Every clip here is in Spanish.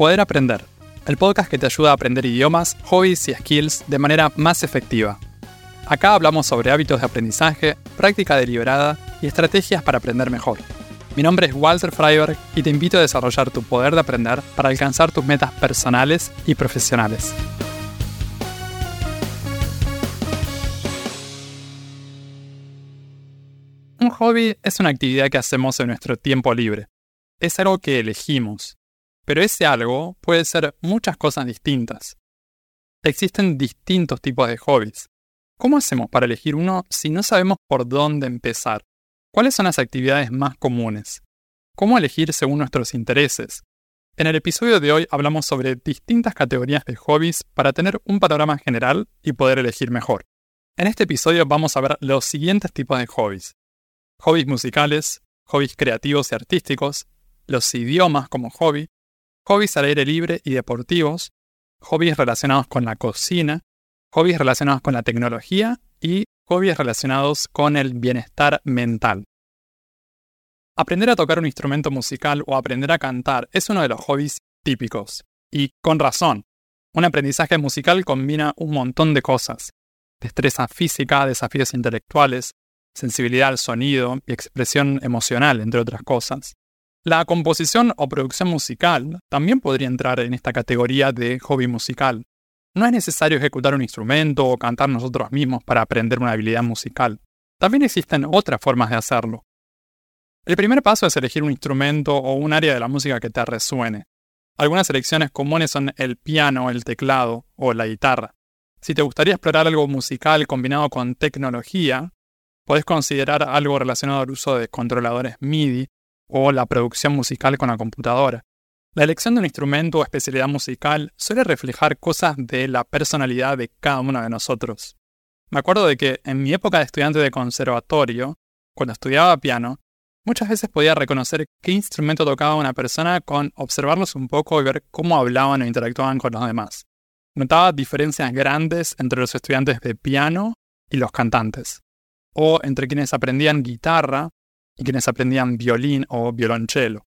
Poder Aprender, el podcast que te ayuda a aprender idiomas, hobbies y skills de manera más efectiva. Acá hablamos sobre hábitos de aprendizaje, práctica deliberada y estrategias para aprender mejor. Mi nombre es Walter Freiberg y te invito a desarrollar tu poder de aprender para alcanzar tus metas personales y profesionales. Un hobby es una actividad que hacemos en nuestro tiempo libre. Es algo que elegimos, pero ese algo puede ser muchas cosas distintas. Existen distintos tipos de hobbies. ¿Cómo hacemos para elegir uno si no sabemos por dónde empezar? ¿Cuáles son las actividades más comunes? ¿Cómo elegir según nuestros intereses? En el episodio de hoy hablamos sobre distintas categorías de hobbies para tener un panorama general y poder elegir mejor. En este episodio vamos a ver los siguientes tipos de hobbies. Hobbies musicales, hobbies creativos y artísticos, los idiomas como hobby, hobbies al aire libre y deportivos, hobbies relacionados con la cocina, hobbies relacionados con la tecnología y hobbies relacionados con el bienestar mental. Aprender a tocar un instrumento musical o aprender a cantar es uno de los hobbies típicos. Y con razón. Un aprendizaje musical combina un montón de cosas. Destreza física, desafíos intelectuales, sensibilidad al sonido y expresión emocional, entre otras cosas. La composición o producción musical también podría entrar en esta categoría de hobby musical. No es necesario ejecutar un instrumento o cantar nosotros mismos para aprender una habilidad musical. También existen otras formas de hacerlo. El primer paso es elegir un instrumento o un área de la música que te resuene. Algunas elecciones comunes son el piano, el teclado o la guitarra. Si te gustaría explorar algo musical combinado con tecnología, podés considerar algo relacionado al uso de controladores MIDI o la producción musical con la computadora. La elección de un instrumento o especialidad musical suele reflejar cosas de la personalidad de cada uno de nosotros. Me acuerdo de que en mi época de estudiante de conservatorio, cuando estudiaba piano, muchas veces podía reconocer qué instrumento tocaba una persona con observarlos un poco y ver cómo hablaban o interactuaban con los demás. Notaba diferencias grandes entre los estudiantes de piano y los cantantes, o entre quienes aprendían guitarra y quienes aprendían violín o violonchelo.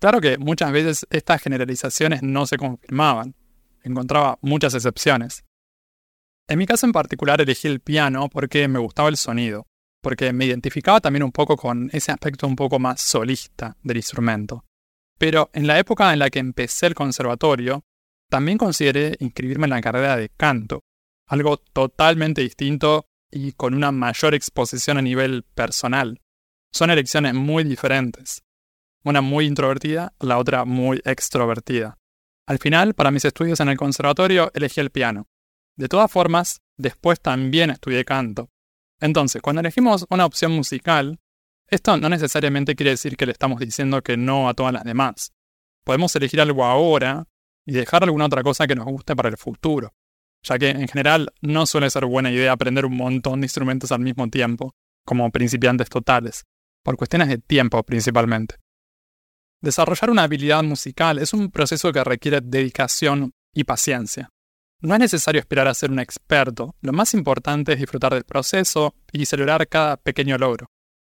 Claro que muchas veces estas generalizaciones no se confirmaban, encontraba muchas excepciones. En mi caso en particular elegí el piano porque me gustaba el sonido, porque me identificaba también un poco con ese aspecto un poco más solista del instrumento. Pero en la época en la que empecé el conservatorio, también consideré inscribirme en la carrera de canto, algo totalmente distinto y con una mayor exposición a nivel personal. Son elecciones muy diferentes. Una muy introvertida, la otra muy extrovertida. Al final, para mis estudios en el conservatorio, elegí el piano. De todas formas, después también estudié canto. Entonces, cuando elegimos una opción musical, esto no necesariamente quiere decir que le estamos diciendo que no a todas las demás. Podemos elegir algo ahora y dejar alguna otra cosa que nos guste para el futuro, ya que en general no suele ser buena idea aprender un montón de instrumentos al mismo tiempo, como principiantes totales por cuestiones de tiempo principalmente. Desarrollar una habilidad musical es un proceso que requiere dedicación y paciencia. No es necesario esperar a ser un experto, lo más importante es disfrutar del proceso y celebrar cada pequeño logro.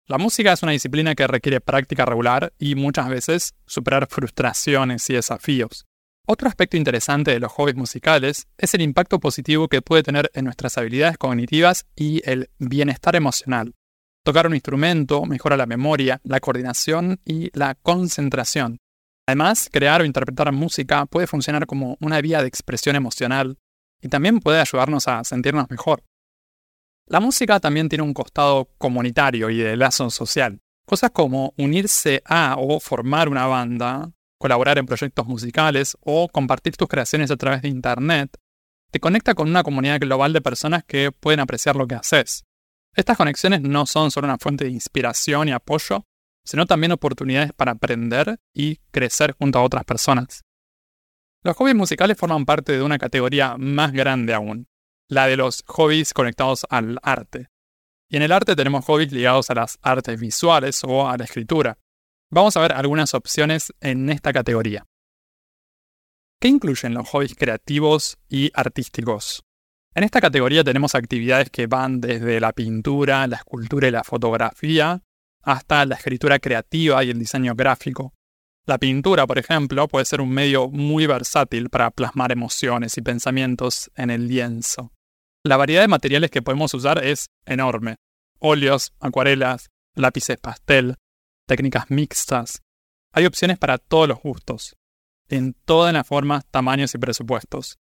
La música es una disciplina que requiere práctica regular y muchas veces superar frustraciones y desafíos. Otro aspecto interesante de los hobbies musicales es el impacto positivo que puede tener en nuestras habilidades cognitivas y el bienestar emocional. Tocar un instrumento mejora la memoria, la coordinación y la concentración. Además, crear o interpretar música puede funcionar como una vía de expresión emocional y también puede ayudarnos a sentirnos mejor. La música también tiene un costado comunitario y de lazo social. Cosas como unirse a o formar una banda, colaborar en proyectos musicales o compartir tus creaciones a través de Internet, te conecta con una comunidad global de personas que pueden apreciar lo que haces. Estas conexiones no son solo una fuente de inspiración y apoyo, sino también oportunidades para aprender y crecer junto a otras personas. Los hobbies musicales forman parte de una categoría más grande aún, la de los hobbies conectados al arte. Y en el arte tenemos hobbies ligados a las artes visuales o a la escritura. Vamos a ver algunas opciones en esta categoría. ¿Qué incluyen los hobbies creativos y artísticos? En esta categoría tenemos actividades que van desde la pintura, la escultura y la fotografía, hasta la escritura creativa y el diseño gráfico. La pintura, por ejemplo, puede ser un medio muy versátil para plasmar emociones y pensamientos en el lienzo. La variedad de materiales que podemos usar es enorme. Óleos, acuarelas, lápices pastel, técnicas mixtas. Hay opciones para todos los gustos, en todas las formas, tamaños y presupuestos.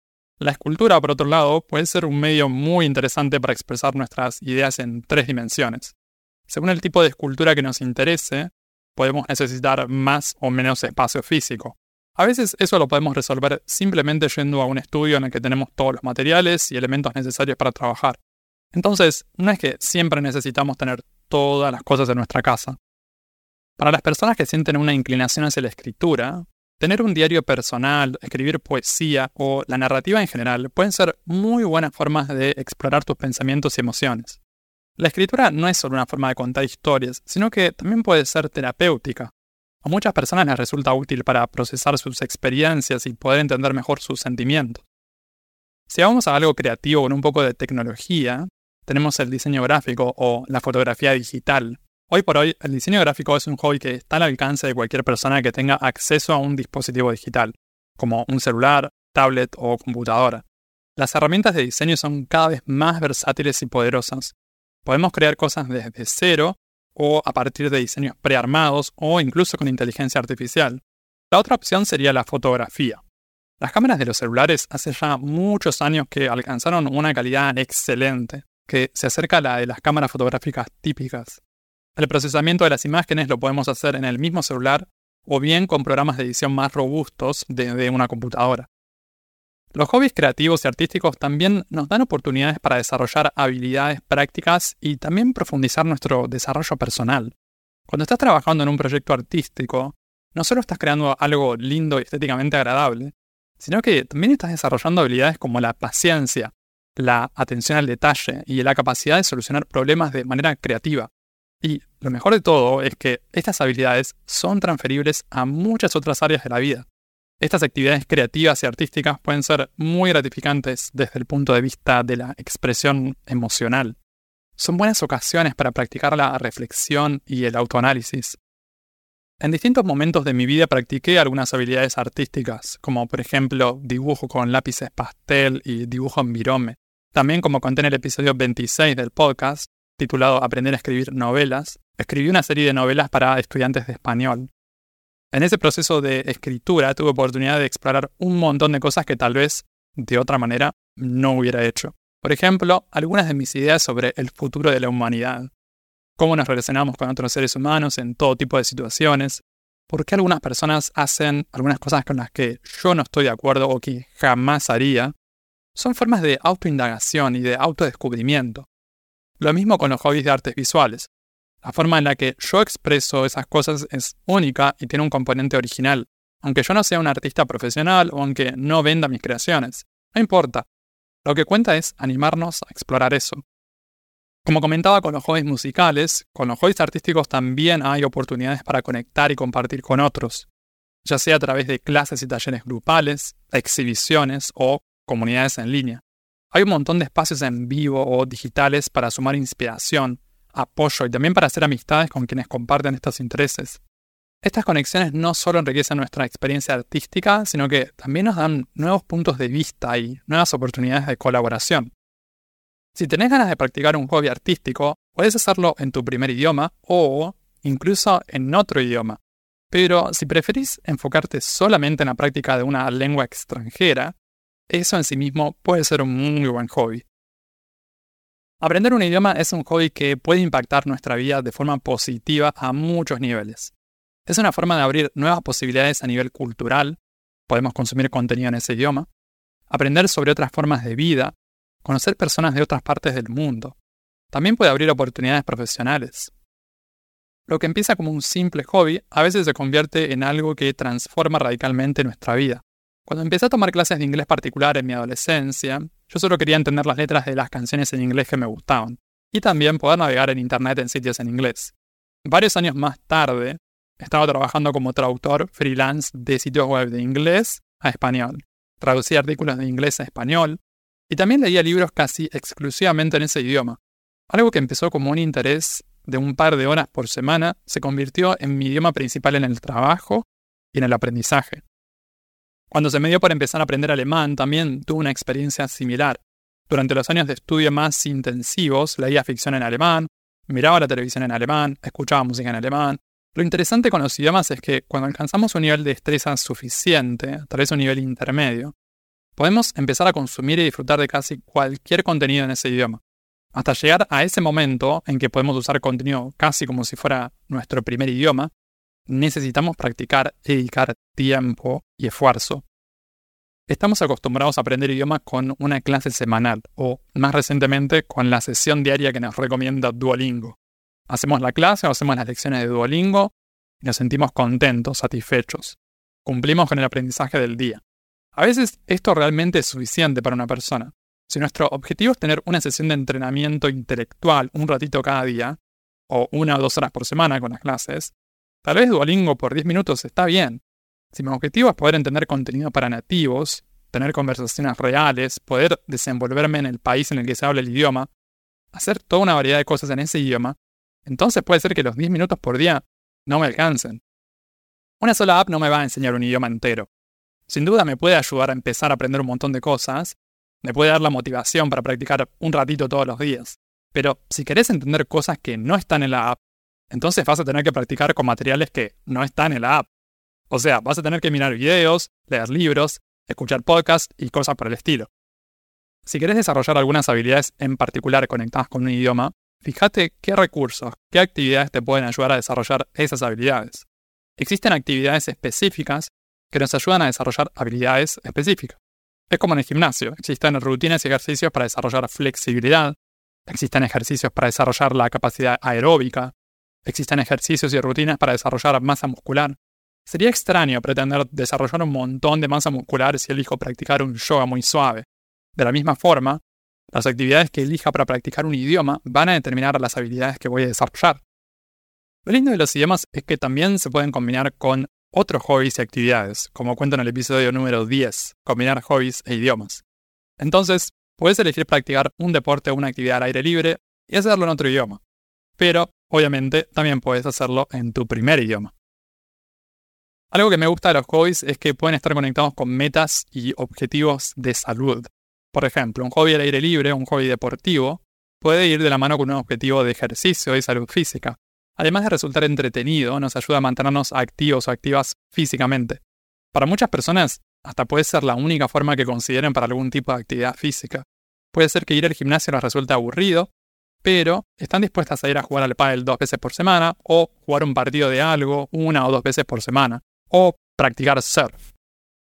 La escultura, por otro lado, puede ser un medio muy interesante para expresar nuestras ideas en tres dimensiones. Según el tipo de escultura que nos interese, podemos necesitar más o menos espacio físico. A veces eso lo podemos resolver simplemente yendo a un estudio en el que tenemos todos los materiales y elementos necesarios para trabajar. Entonces, no es que siempre necesitamos tener todas las cosas en nuestra casa. Para las personas que sienten una inclinación hacia la escritura, tener un diario personal, escribir poesía o la narrativa en general pueden ser muy buenas formas de explorar tus pensamientos y emociones. La escritura no es solo una forma de contar historias, sino que también puede ser terapéutica. A muchas personas les resulta útil para procesar sus experiencias y poder entender mejor sus sentimientos. Si vamos a algo creativo con un poco de tecnología, tenemos el diseño gráfico o la fotografía digital. Hoy por hoy, el diseño gráfico es un hobby que está al alcance de cualquier persona que tenga acceso a un dispositivo digital, como un celular, tablet o computadora. Las herramientas de diseño son cada vez más versátiles y poderosas, Podemos crear cosas desde cero o a partir de diseños prearmados o incluso con inteligencia artificial. La otra opción sería la fotografía. Las cámaras de los celulares hace ya muchos años que alcanzaron una calidad excelente, que se acerca a la de las cámaras fotográficas típicas. El procesamiento de las imágenes lo podemos hacer en el mismo celular o bien con programas de edición más robustos desde una computadora. Los hobbies creativos y artísticos también nos dan oportunidades para desarrollar habilidades prácticas y también profundizar nuestro desarrollo personal. Cuando estás trabajando en un proyecto artístico, no solo estás creando algo lindo y estéticamente agradable, sino que también estás desarrollando habilidades como la paciencia, la atención al detalle y la capacidad de solucionar problemas de manera creativa. Y lo mejor de todo es que estas habilidades son transferibles a muchas otras áreas de la vida. Estas actividades creativas y artísticas pueden ser muy gratificantes desde el punto de vista de la expresión emocional. Son buenas ocasiones para practicar la reflexión y el autoanálisis. En distintos momentos de mi vida practiqué algunas habilidades artísticas, como por ejemplo dibujo con lápices pastel y dibujo en virome. También como conté en el episodio 26 del podcast, titulado Aprender a escribir novelas, escribí una serie de novelas para estudiantes de español. En ese proceso de escritura tuve oportunidad de explorar un montón de cosas que tal vez de otra manera no hubiera hecho. Por ejemplo, algunas de mis ideas sobre el futuro de la humanidad. Cómo nos relacionamos con otros seres humanos en todo tipo de situaciones. Por qué algunas personas hacen algunas cosas con las que yo no estoy de acuerdo o que jamás haría. Son formas de autoindagación y de autodescubrimiento. Lo mismo con los hobbies de artes visuales. La forma en la que yo expreso esas cosas es única y tiene un componente original, aunque yo no sea un artista profesional o aunque no venda mis creaciones. No importa. Lo que cuenta es animarnos a explorar eso. Como comentaba con los hobbies musicales, con los hobbies artísticos también hay oportunidades para conectar y compartir con otros, ya sea a través de clases y talleres grupales, exhibiciones o comunidades en línea. Hay un montón de espacios en vivo o digitales para sumar inspiración, apoyo y también para hacer amistades con quienes comparten estos intereses. Estas conexiones no solo enriquecen nuestra experiencia artística, sino que también nos dan nuevos puntos de vista y nuevas oportunidades de colaboración. Si tenés ganas de practicar un hobby artístico, puedes hacerlo en tu primer idioma o incluso en otro idioma. Pero si preferís enfocarte solamente en la práctica de una lengua extranjera, eso en sí mismo puede ser un muy buen hobby. Aprender un idioma es un hobby que puede impactar nuestra vida de forma positiva a muchos niveles. Es una forma de abrir nuevas posibilidades a nivel cultural, podemos consumir contenido en ese idioma, aprender sobre otras formas de vida, conocer personas de otras partes del mundo. También puede abrir oportunidades profesionales. Lo que empieza como un simple hobby a veces se convierte en algo que transforma radicalmente nuestra vida. Cuando empecé a tomar clases de inglés particular en mi adolescencia, yo solo quería entender las letras de las canciones en inglés que me gustaban, y también poder navegar en Internet en sitios en inglés. Varios años más tarde, estaba trabajando como traductor freelance de sitios web de inglés a español. Traducía artículos de inglés a español, y también leía libros casi exclusivamente en ese idioma. Algo que empezó como un interés de un par de horas por semana se convirtió en mi idioma principal en el trabajo y en el aprendizaje. Cuando se me dio por empezar a aprender alemán, también tuve una experiencia similar. Durante los años de estudio más intensivos, leía ficción en alemán, miraba la televisión en alemán, escuchaba música en alemán. Lo interesante con los idiomas es que cuando alcanzamos un nivel de destreza suficiente, tal vez un nivel intermedio, podemos empezar a consumir y disfrutar de casi cualquier contenido en ese idioma. Hasta llegar a ese momento en que podemos usar contenido casi como si fuera nuestro primer idioma, necesitamos practicar dedicar tiempo y esfuerzo. Estamos acostumbrados a aprender idiomas con una clase semanal o, más recientemente, con la sesión diaria que nos recomienda Duolingo. Hacemos la clase o hacemos las lecciones de Duolingo y nos sentimos contentos, satisfechos. Cumplimos con el aprendizaje del día. A veces esto realmente es suficiente para una persona. Si nuestro objetivo es tener una sesión de entrenamiento intelectual un ratito cada día, o una o dos horas por semana con las clases, tal vez Duolingo por 10 minutos está bien. Si mi objetivo es poder entender contenido para nativos, tener conversaciones reales, poder desenvolverme en el país en el que se habla el idioma, hacer toda una variedad de cosas en ese idioma, entonces puede ser que los 10 minutos por día no me alcancen. Una sola app no me va a enseñar un idioma entero. Sin duda me puede ayudar a empezar a aprender un montón de cosas, me puede dar la motivación para practicar un ratito todos los días. Pero si querés entender cosas que no están en la app, entonces vas a tener que practicar con materiales que no están en la app. O sea, vas a tener que mirar videos, leer libros, escuchar podcasts y cosas por el estilo. Si querés desarrollar algunas habilidades en particular conectadas con un idioma, fíjate qué recursos, qué actividades te pueden ayudar a desarrollar esas habilidades. Existen actividades específicas que nos ayudan a desarrollar habilidades específicas. Es como en el gimnasio, existen rutinas y ejercicios para desarrollar flexibilidad, existen ejercicios para desarrollar la capacidad aeróbica, existen ejercicios y rutinas para desarrollar masa muscular. Sería extraño pretender desarrollar un montón de masa muscular si elijo practicar un yoga muy suave. De la misma forma, las actividades que elija para practicar un idioma van a determinar las habilidades que voy a desarrollar. Lo lindo de los idiomas es que también se pueden combinar con otros hobbies y actividades, como cuento en el episodio número 10, combinar hobbies e idiomas. Entonces, puedes elegir practicar un deporte o una actividad al aire libre y hacerlo en otro idioma. Pero, obviamente, también puedes hacerlo en tu primer idioma. Algo que me gusta de los hobbies es que pueden estar conectados con metas y objetivos de salud. Por ejemplo, un hobby al aire libre, un hobby deportivo, puede ir de la mano con un objetivo de ejercicio y salud física, además de resultar entretenido, nos ayuda a mantenernos activos o activas físicamente. Para muchas personas, hasta puede ser la única forma que consideren para algún tipo de actividad física. Puede ser que ir al gimnasio les resulte aburrido, pero están dispuestas a ir a jugar al pádel dos veces por semana, o jugar un partido de algo una o dos veces por semana, o practicar surf.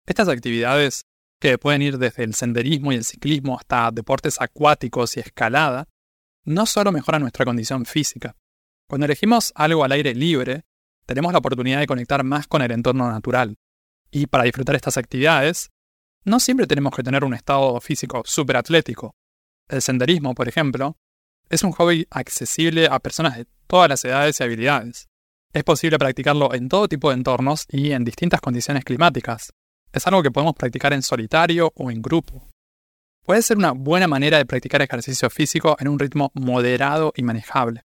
Estas actividades, que pueden ir desde el senderismo y el ciclismo hasta deportes acuáticos y escalada, no solo mejoran nuestra condición física, cuando elegimos algo al aire libre, tenemos la oportunidad de conectar más con el entorno natural. Y para disfrutar estas actividades, no siempre tenemos que tener un estado físico súper atlético. El senderismo, por ejemplo, es un hobby accesible a personas de todas las edades y habilidades. Es posible practicarlo en todo tipo de entornos y en distintas condiciones climáticas. Es algo que podemos practicar en solitario o en grupo. Puede ser una buena manera de practicar ejercicio físico en un ritmo moderado y manejable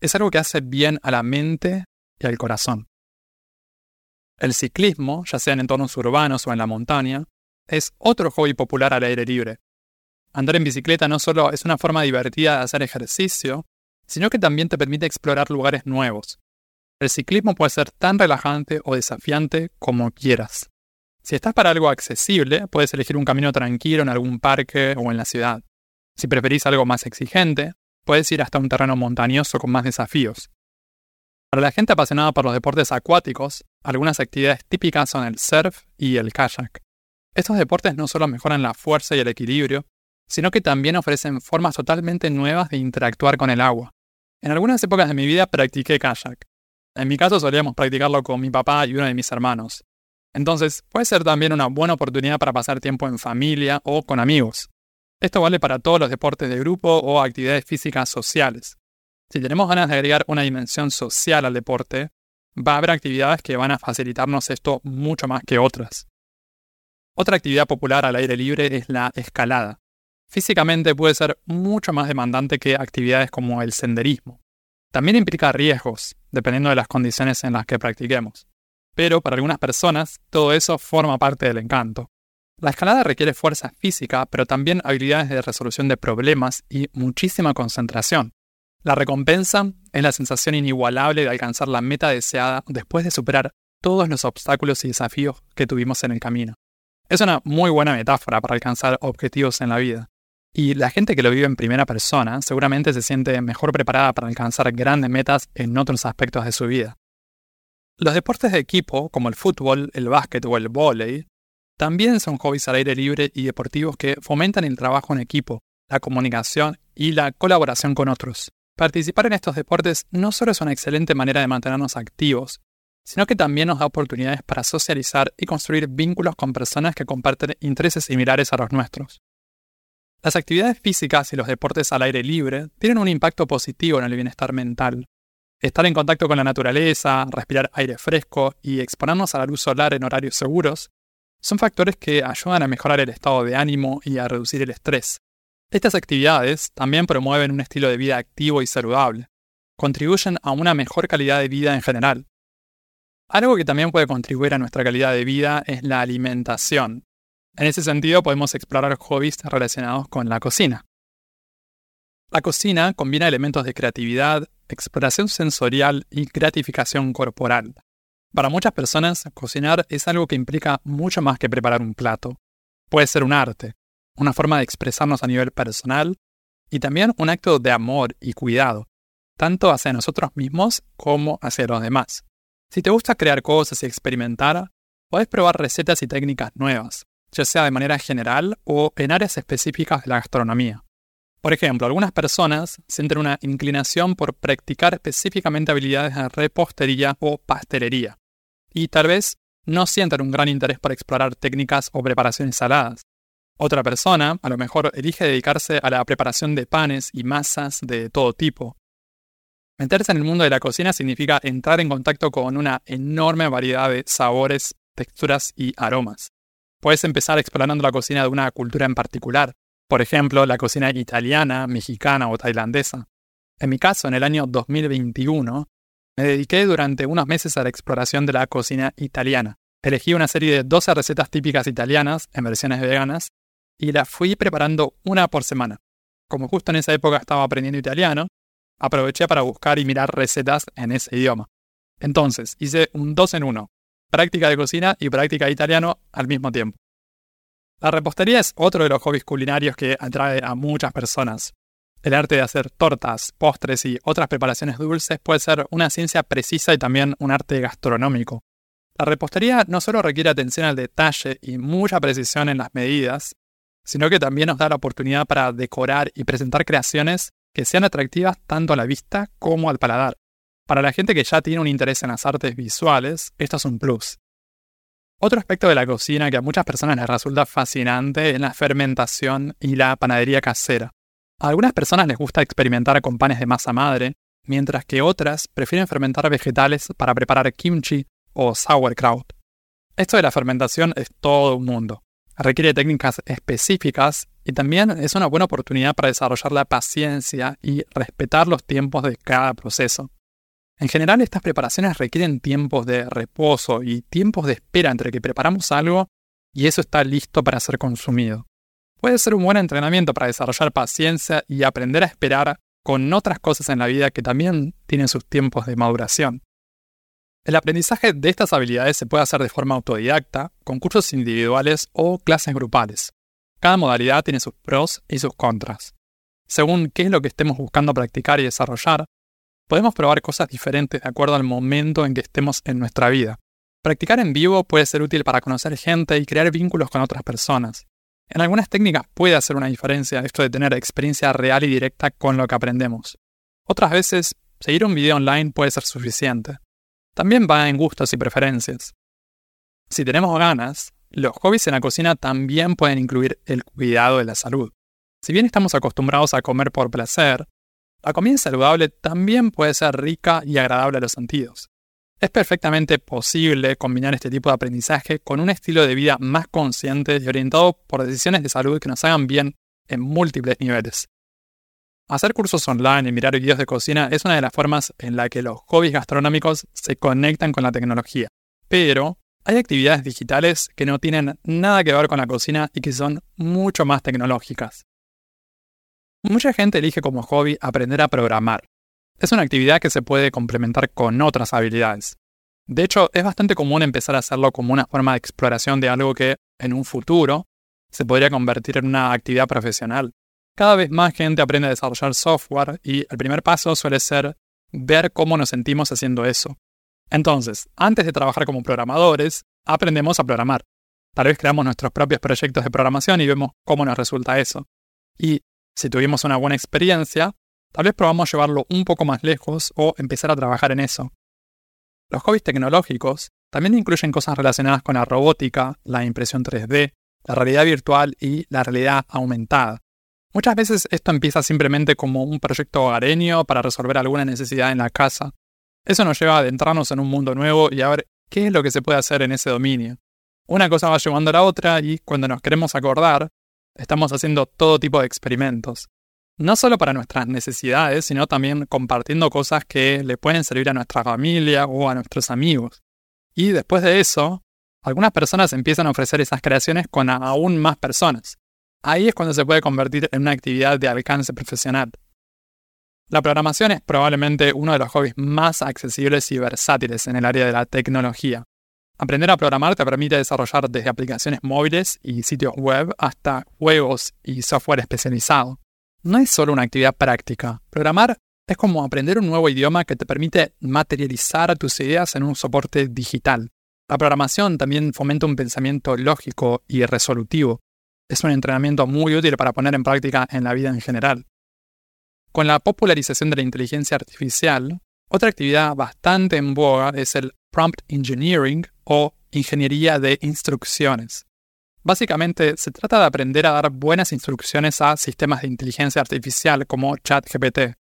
es algo que hace bien a la mente y al corazón. El ciclismo, ya sea en entornos urbanos o en la montaña, es otro hobby popular al aire libre. Andar en bicicleta no solo es una forma divertida de hacer ejercicio, sino que también te permite explorar lugares nuevos. El ciclismo puede ser tan relajante o desafiante como quieras. Si estás para algo accesible, puedes elegir un camino tranquilo en algún parque o en la ciudad. Si preferís algo más exigente, puedes ir hasta un terreno montañoso con más desafíos. Para la gente apasionada por los deportes acuáticos, algunas actividades típicas son el surf y el kayak. Estos deportes no solo mejoran la fuerza y el equilibrio, sino que también ofrecen formas totalmente nuevas de interactuar con el agua. En algunas épocas de mi vida practiqué kayak. En mi caso solíamos practicarlo con mi papá y uno de mis hermanos. Entonces, puede ser también una buena oportunidad para pasar tiempo en familia o con amigos. Esto vale para todos los deportes de grupo o actividades físicas sociales. Si tenemos ganas de agregar una dimensión social al deporte, va a haber actividades que van a facilitarnos esto mucho más que otras. Otra actividad popular al aire libre es la escalada. Físicamente puede ser mucho más demandante que actividades como el senderismo. También implica riesgos, dependiendo de las condiciones en las que practiquemos. pero para algunas personas todo eso forma parte del encanto. La escalada requiere fuerza física, pero también habilidades de resolución de problemas y muchísima concentración. La recompensa es la sensación inigualable de alcanzar la meta deseada después de superar todos los obstáculos y desafíos que tuvimos en el camino. Es una muy buena metáfora para alcanzar objetivos en la vida. Y la gente que lo vive en primera persona seguramente se siente mejor preparada para alcanzar grandes metas en otros aspectos de su vida. Los deportes de equipo, como el fútbol, el básquet o el vóley, también son hobbies al aire libre y deportivos que fomentan el trabajo en equipo, la comunicación y la colaboración con otros. Participar en estos deportes no solo es una excelente manera de mantenernos activos, sino que también nos da oportunidades para socializar y construir vínculos con personas que comparten intereses similares a los nuestros. Las actividades físicas y los deportes al aire libre tienen un impacto positivo en el bienestar mental. Estar en contacto con la naturaleza, respirar aire fresco y exponernos a la luz solar en horarios seguros son factores que ayudan a mejorar el estado de ánimo y a reducir el estrés. Estas actividades también promueven un estilo de vida activo y saludable. Contribuyen a una mejor calidad de vida en general. Algo que también puede contribuir a nuestra calidad de vida es la alimentación. En ese sentido podemos explorar hobbies relacionados con la cocina. La cocina combina elementos de creatividad, exploración sensorial y gratificación corporal. Para muchas personas, cocinar es algo que implica mucho más que preparar un plato. Puede ser un arte, una forma de expresarnos a nivel personal y también un acto de amor y cuidado, tanto hacia nosotros mismos como hacia los demás. Si te gusta crear cosas y experimentar, puedes probar recetas y técnicas nuevas, ya sea de manera general o en áreas específicas de la gastronomía. Por ejemplo, algunas personas sienten una inclinación por practicar específicamente habilidades de repostería o pastelería, y tal vez no sientan un gran interés por explorar técnicas o preparaciones saladas. Otra persona a lo mejor elige dedicarse a la preparación de panes y masas de todo tipo. Meterse en el mundo de la cocina significa entrar en contacto con una enorme variedad de sabores, texturas y aromas. Puedes empezar explorando la cocina de una cultura en particular, por ejemplo, la cocina italiana, mexicana o tailandesa. En mi caso, en el año 2021, me dediqué durante unos meses a la exploración de la cocina italiana. Elegí una serie de 12 recetas típicas italianas en versiones veganas y las fui preparando una por semana. Como justo en esa época estaba aprendiendo italiano, aproveché para buscar y mirar recetas en ese idioma. Entonces, hice un 2 en 1, práctica de cocina y práctica de italiano al mismo tiempo. La repostería es otro de los hobbies culinarios que atrae a muchas personas. El arte de hacer tortas, postres y otras preparaciones dulces puede ser una ciencia precisa y también un arte gastronómico. La repostería no solo requiere atención al detalle y mucha precisión en las medidas, sino que también nos da la oportunidad para decorar y presentar creaciones que sean atractivas tanto a la vista como al paladar. Para la gente que ya tiene un interés en las artes visuales, esto es un plus. Otro aspecto de la cocina que a muchas personas les resulta fascinante es la fermentación y la panadería casera. A algunas personas les gusta experimentar con panes de masa madre, mientras que otras prefieren fermentar vegetales para preparar kimchi o sauerkraut. Esto de la fermentación es todo un mundo. Requiere técnicas específicas y también es una buena oportunidad para desarrollar la paciencia y respetar los tiempos de cada proceso. En general, estas preparaciones requieren tiempos de reposo y tiempos de espera entre que preparamos algo y eso está listo para ser consumido puede ser un buen entrenamiento para desarrollar paciencia y aprender a esperar con otras cosas en la vida que también tienen sus tiempos de maduración. El aprendizaje de estas habilidades se puede hacer de forma autodidacta, con cursos individuales o clases grupales. Cada modalidad tiene sus pros y sus contras. Según qué es lo que estemos buscando practicar y desarrollar, podemos probar cosas diferentes de acuerdo al momento en que estemos en nuestra vida. Practicar en vivo puede ser útil para conocer gente y crear vínculos con otras personas. En algunas técnicas puede hacer una diferencia esto de tener experiencia real y directa con lo que aprendemos. Otras veces, seguir un video online puede ser suficiente. También va en gustos y preferencias. Si tenemos ganas, los hobbies en la cocina también pueden incluir el cuidado de la salud. Si bien estamos acostumbrados a comer por placer, la comida saludable también puede ser rica y agradable a los sentidos. Es perfectamente posible combinar este tipo de aprendizaje con un estilo de vida más consciente y orientado por decisiones de salud que nos hagan bien en múltiples niveles. Hacer cursos online y mirar videos de cocina es una de las formas en la que los hobbies gastronómicos se conectan con la tecnología. Pero hay actividades digitales que no tienen nada que ver con la cocina y que son mucho más tecnológicas. Mucha gente elige como hobby aprender a programar. Es una actividad que se puede complementar con otras habilidades. De hecho, es bastante común empezar a hacerlo como una forma de exploración de algo que, en un futuro, se podría convertir en una actividad profesional. Cada vez más gente aprende a desarrollar software y el primer paso suele ser ver cómo nos sentimos haciendo eso. Entonces, antes de trabajar como programadores, aprendemos a programar. Tal vez creamos nuestros propios proyectos de programación y vemos cómo nos resulta eso. Y si tuvimos una buena experiencia, tal vez probamos llevarlo un poco más lejos o empezar a trabajar en eso. Los hobbies tecnológicos también incluyen cosas relacionadas con la robótica, la impresión 3D, la realidad virtual y la realidad aumentada. Muchas veces esto empieza simplemente como un proyecto hogareño para resolver alguna necesidad en la casa. Eso nos lleva a adentrarnos en un mundo nuevo y a ver qué es lo que se puede hacer en ese dominio. Una cosa va llevando a la otra y cuando nos queremos acordar, estamos haciendo todo tipo de experimentos. No solo para nuestras necesidades, sino también compartiendo cosas que le pueden servir a nuestra familia o a nuestros amigos. Y después de eso, algunas personas empiezan a ofrecer esas creaciones con aún más personas. Ahí es cuando se puede convertir en una actividad de alcance profesional. La programación es probablemente uno de los hobbies más accesibles y versátiles en el área de la tecnología. Aprender a programar te permite desarrollar desde aplicaciones móviles y sitios web hasta juegos y software especializado. No es solo una actividad práctica. Programar es como aprender un nuevo idioma que te permite materializar tus ideas en un soporte digital. La programación también fomenta un pensamiento lógico y resolutivo. Es un entrenamiento muy útil para poner en práctica en la vida en general. Con la popularización de la inteligencia artificial, otra actividad bastante en boga es el prompt engineering o ingeniería de instrucciones. Básicamente, se trata de aprender a dar buenas instrucciones a sistemas de inteligencia artificial como ChatGPT.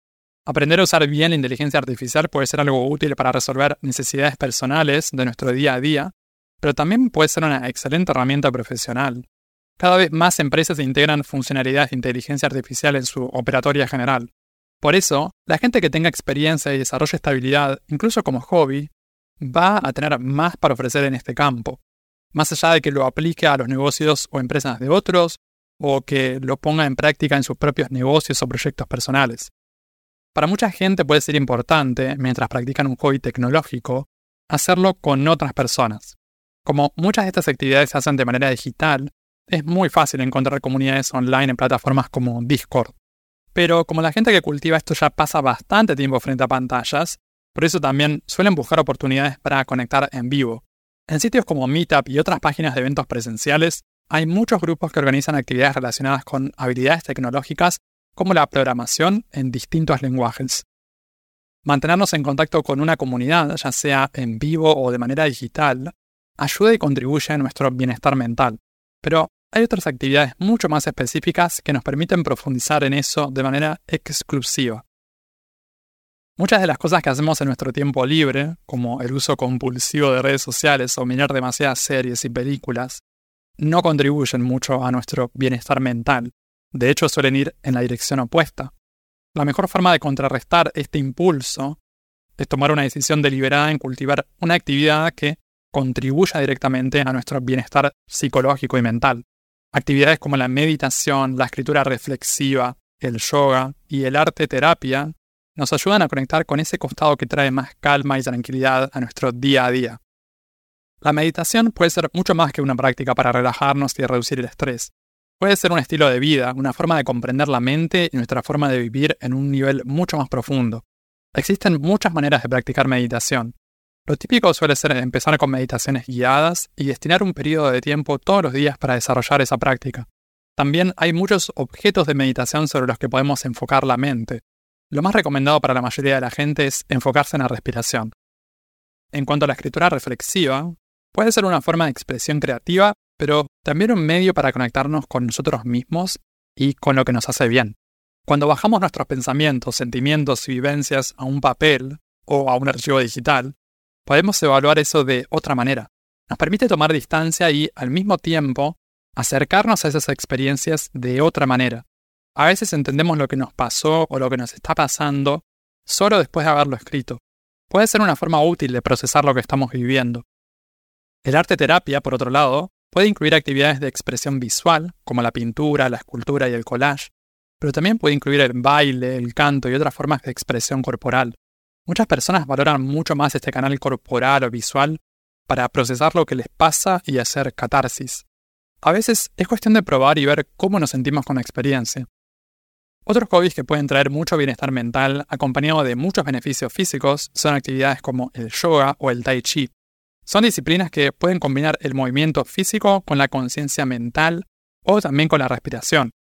Aprender a usar bien la inteligencia artificial puede ser algo útil para resolver necesidades personales de nuestro día a día, pero también puede ser una excelente herramienta profesional. Cada vez más empresas integran funcionalidades de inteligencia artificial en su operatoria general. Por eso, la gente que tenga experiencia y desarrolle estabilidad, incluso como hobby, va a tener más para ofrecer en este campo, más allá de que lo aplique a los negocios o empresas de otros, o que lo ponga en práctica en sus propios negocios o proyectos personales. Para mucha gente puede ser importante, mientras practican un hobby tecnológico, hacerlo con otras personas. Como muchas de estas actividades se hacen de manera digital, es muy fácil encontrar comunidades online en plataformas como Discord. Pero como la gente que cultiva esto ya pasa bastante tiempo frente a pantallas, por eso también suelen buscar oportunidades para conectar en vivo. En sitios como Meetup y otras páginas de eventos presenciales, hay muchos grupos que organizan actividades relacionadas con habilidades tecnológicas como la programación en distintos lenguajes. Mantenernos en contacto con una comunidad, ya sea en vivo o de manera digital, ayuda y contribuye a nuestro bienestar mental. Pero hay otras actividades mucho más específicas que nos permiten profundizar en eso de manera exclusiva. Muchas de las cosas que hacemos en nuestro tiempo libre, como el uso compulsivo de redes sociales o mirar demasiadas series y películas, no contribuyen mucho a nuestro bienestar mental, de hecho, suelen ir en la dirección opuesta. La mejor forma de contrarrestar este impulso es tomar una decisión deliberada en cultivar una actividad que contribuya directamente a nuestro bienestar psicológico y mental. Actividades como la meditación, la escritura reflexiva, el yoga y el arte terapia nos ayudan a conectar con ese costado que trae más calma y tranquilidad a nuestro día a día. La meditación puede ser mucho más que una práctica para relajarnos y reducir el estrés. Puede ser un estilo de vida, una forma de comprender la mente y nuestra forma de vivir en un nivel mucho más profundo. Existen muchas maneras de practicar meditación. Lo típico suele ser empezar con meditaciones guiadas y destinar un periodo de tiempo todos los días para desarrollar esa práctica. También hay muchos objetos de meditación sobre los que podemos enfocar la mente. Lo más recomendado para la mayoría de la gente es enfocarse en la respiración. En cuanto a la escritura reflexiva, puede ser una forma de expresión creativa pero también un medio para conectarnos con nosotros mismos y con lo que nos hace bien. Cuando bajamos nuestros pensamientos, sentimientos y vivencias a un papel o a un archivo digital, podemos evaluar eso de otra manera. Nos permite tomar distancia y, al mismo tiempo, acercarnos a esas experiencias de otra manera. A veces entendemos lo que nos pasó o lo que nos está pasando solo después de haberlo escrito. Puede ser una forma útil de procesar lo que estamos viviendo. El arte terapia, por otro lado, puede incluir actividades de expresión visual, como la pintura, la escultura y el collage, pero también puede incluir el baile, el canto y otras formas de expresión corporal. Muchas personas valoran mucho más este canal corporal o visual para procesar lo que les pasa y hacer catarsis. A veces es cuestión de probar y ver cómo nos sentimos con la experiencia. Otros hobbies que pueden traer mucho bienestar mental, acompañado de muchos beneficios físicos, son actividades como el yoga o el tai chi. Son disciplinas que pueden combinar el movimiento físico con la conciencia mental o también con la respiración.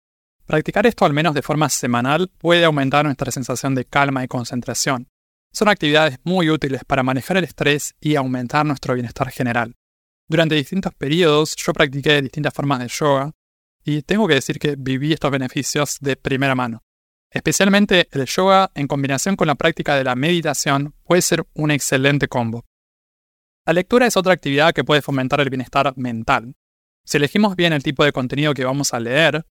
Practicar esto al menos de forma semanal puede aumentar nuestra sensación de calma y concentración. Son actividades muy útiles para manejar el estrés y aumentar nuestro bienestar general. Durante distintos periodos yo practiqué distintas formas de yoga y tengo que decir que viví estos beneficios de primera mano. Especialmente el yoga en combinación con la práctica de la meditación puede ser un excelente combo. La lectura es otra actividad que puede fomentar el bienestar mental. Si elegimos bien el tipo de contenido que vamos a leer,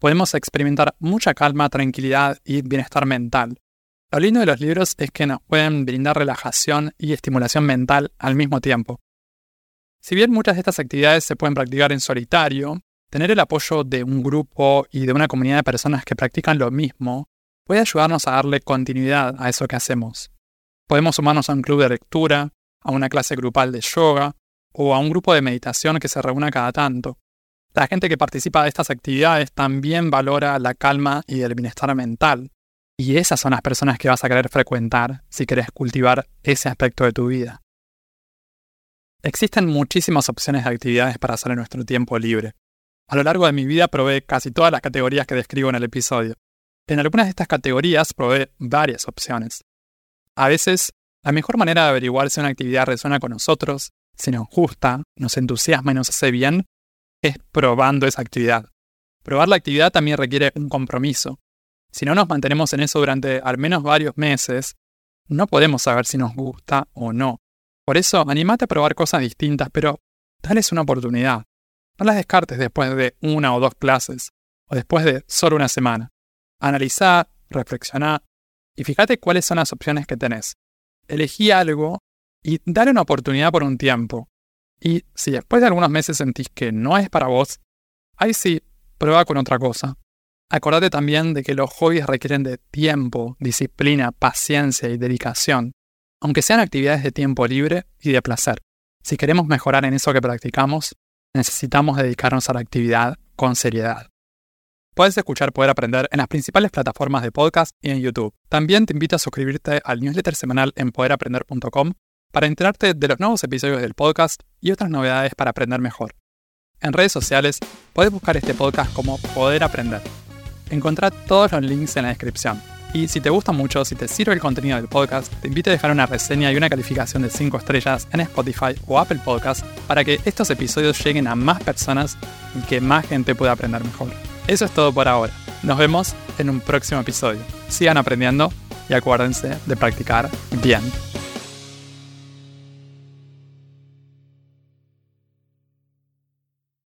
podemos experimentar mucha calma, tranquilidad y bienestar mental. Lo lindo de los libros es que nos pueden brindar relajación y estimulación mental al mismo tiempo. Si bien muchas de estas actividades se pueden practicar en solitario, Tener el apoyo de un grupo y de una comunidad de personas que practican lo mismo puede ayudarnos a darle continuidad a eso que hacemos. Podemos sumarnos a un club de lectura, a una clase grupal de yoga o a un grupo de meditación que se reúna cada tanto. La gente que participa de estas actividades también valora la calma y el bienestar mental. Y esas son las personas que vas a querer frecuentar si querés cultivar ese aspecto de tu vida. Existen muchísimas opciones de actividades para hacer en nuestro tiempo libre. A lo largo de mi vida probé casi todas las categorías que describo en el episodio. En algunas de estas categorías probé varias opciones. A veces, la mejor manera de averiguar si una actividad resuena con nosotros, si nos gusta, nos entusiasma y nos hace bien, es probando esa actividad. Probar la actividad también requiere un compromiso. Si no nos mantenemos en eso durante al menos varios meses, no podemos saber si nos gusta o no. Por eso, animate a probar cosas distintas, pero dales una oportunidad. No las descartes después de una o dos clases, o después de solo una semana. Analiza, reflexiona y fíjate cuáles son las opciones que tenés. Elegí algo y dale una oportunidad por un tiempo. Y si después de algunos meses sentís que no es para vos, ahí sí, prueba con otra cosa. Acordate también de que los hobbies requieren de tiempo, disciplina, paciencia y dedicación, aunque sean actividades de tiempo libre y de placer. Si queremos mejorar en eso que practicamos, necesitamos dedicarnos a la actividad con seriedad. Puedes escuchar Poder Aprender en las principales plataformas de podcast y en YouTube. También te invito a suscribirte al newsletter semanal en poderaprender.com para enterarte de los nuevos episodios del podcast y otras novedades para aprender mejor. En redes sociales puedes buscar este podcast como Poder Aprender. Encontrá todos los links en la descripción. Y si te gusta mucho, si te sirve el contenido del podcast, te invito a dejar una reseña y una calificación de 5 estrellas en Spotify o Apple Podcast para que estos episodios lleguen a más personas y que más gente pueda aprender mejor. Eso es todo por ahora. Nos vemos en un próximo episodio. Sigan aprendiendo y acuérdense de practicar bien.